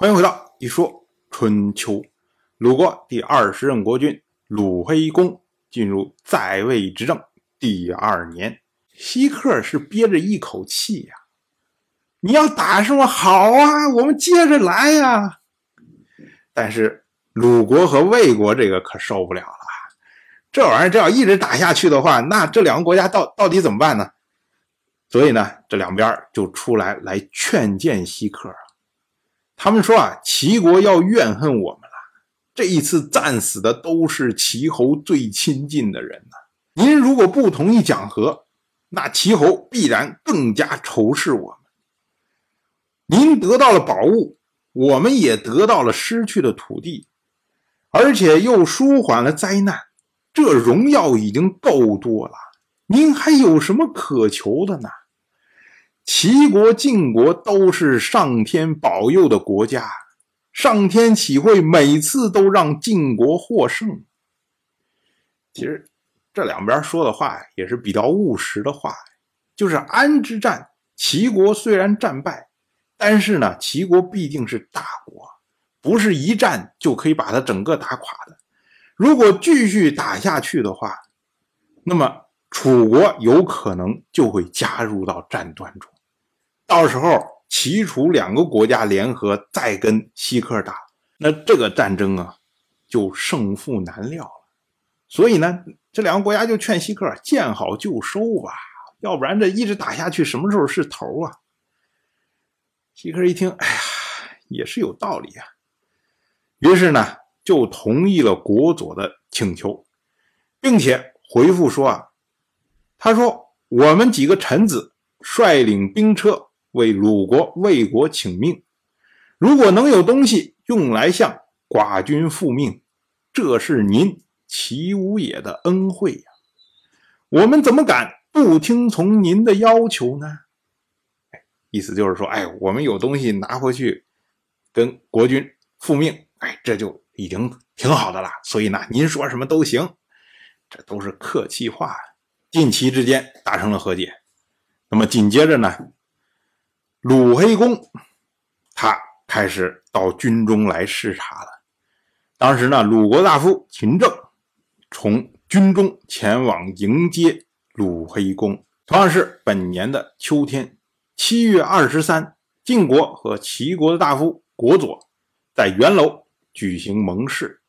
欢迎回到一说春秋。鲁国第二十任国君鲁黑公进入在位执政第二年，西克是憋着一口气呀。你要打是吗？好啊，我们接着来呀。但是鲁国和魏国这个可受不了了，这玩意儿这要一直打下去的话，那这两个国家到到底怎么办呢？所以呢，这两边就出来来劝谏西克。他们说啊，齐国要怨恨我们了。这一次战死的都是齐侯最亲近的人呐。您如果不同意讲和，那齐侯必然更加仇视我们。您得到了宝物，我们也得到了失去的土地，而且又舒缓了灾难，这荣耀已经够多了。您还有什么可求的呢？齐国、晋国都是上天保佑的国家，上天岂会每次都让晋国获胜？其实这两边说的话也是比较务实的话，就是安之战，齐国虽然战败。但是呢，齐国毕竟是大国，不是一战就可以把它整个打垮的。如果继续打下去的话，那么楚国有可能就会加入到战端中。到时候齐楚两个国家联合再跟西克打，那这个战争啊，就胜负难料了。所以呢，这两个国家就劝西克见好就收吧，要不然这一直打下去，什么时候是头啊？西克一听，哎呀，也是有道理啊。于是呢，就同意了国佐的请求，并且回复说啊，他说我们几个臣子率领兵车为鲁国、魏国请命，如果能有东西用来向寡君复命，这是您齐武也的恩惠呀。我们怎么敢不听从您的要求呢？意思就是说，哎，我们有东西拿回去跟国君复命，哎，这就已经挺好的了。所以呢，您说什么都行，这都是客气话。晋齐之间达成了和解。那么紧接着呢，鲁黑公他开始到军中来视察了。当时呢，鲁国大夫秦政从军中前往迎接鲁黑公，同样是本年的秋天。七月二十三，晋国和齐国的大夫国佐在元楼举行盟誓，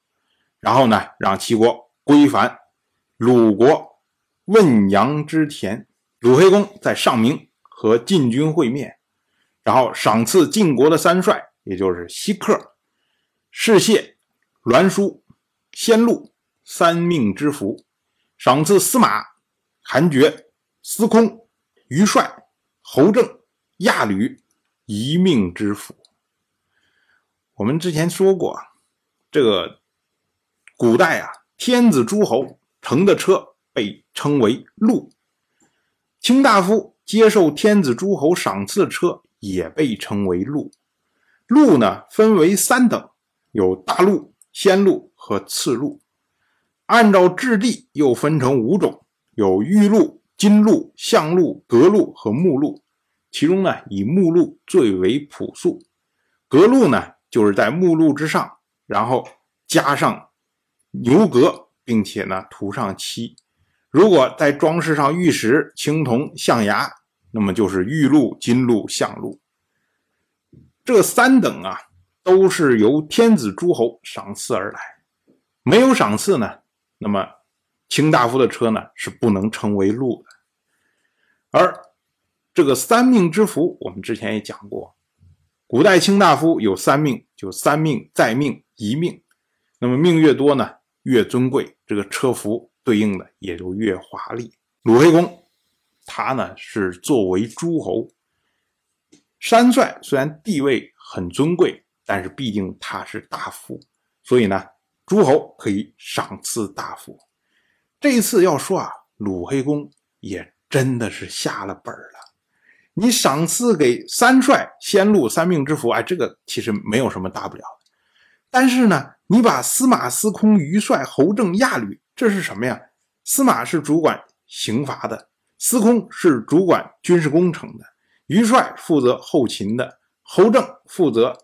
然后呢，让齐国归还鲁国汶阳之田。鲁黑公在上明和晋军会面，然后赏赐晋国的三帅，也就是西克、士燮、栾书、先禄三命之福，赏赐司马、韩厥、司空、于帅、侯正。亚吕一命之福。我们之前说过，这个古代啊，天子诸侯乘的车被称为禄，卿大夫接受天子诸侯赏赐的车也被称为鹿。鹿呢，分为三等，有大鹿、仙鹿和次鹿。按照质地又分成五种，有玉鹿、金鹿、象鹿、革鹿和木鹿。其中呢，以木鹿最为朴素，革鹿呢，就是在木鹿之上，然后加上牛革，并且呢涂上漆。如果再装饰上玉石、青铜、象牙，那么就是玉鹿、金鹿、象鹿。这三等啊，都是由天子诸侯赏赐而来。没有赏赐呢，那么卿大夫的车呢是不能称为鹿的，而。这个三命之福，我们之前也讲过，古代卿大夫有三命，就三命、再命、一命。那么命越多呢，越尊贵，这个车服对应的也就越华丽。鲁黑公，他呢是作为诸侯，山帅虽然地位很尊贵，但是毕竟他是大夫，所以呢，诸侯可以赏赐大夫。这一次要说啊，鲁黑公也真的是下了本了。你赏赐给三帅先禄三命之福，哎，这个其实没有什么大不了的。但是呢，你把司马、司空、于帅、侯正、亚吕，这是什么呀？司马是主管刑罚的，司空是主管军事工程的，于帅负责后勤的，侯正负责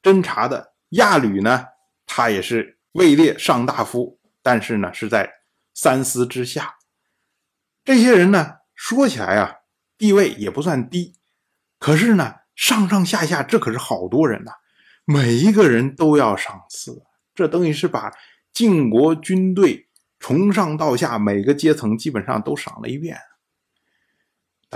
侦察的亚吕呢，他也是位列上大夫，但是呢是在三司之下。这些人呢，说起来啊，地位也不算低，可是呢，上上下下这可是好多人呐，每一个人都要赏赐，这等于是把晋国军队从上到下每个阶层基本上都赏了一遍。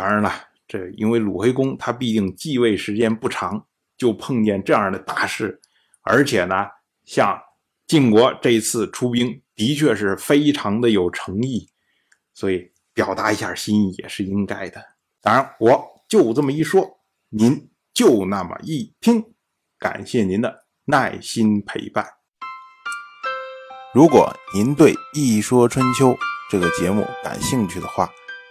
当然了，这因为鲁黑公他毕竟继位时间不长，就碰见这样的大事，而且呢，像晋国这次出兵的确是非常的有诚意，所以表达一下心意也是应该的。当然，我就这么一说，您就那么一听，感谢您的耐心陪伴。如果您对《一说春秋》这个节目感兴趣的话，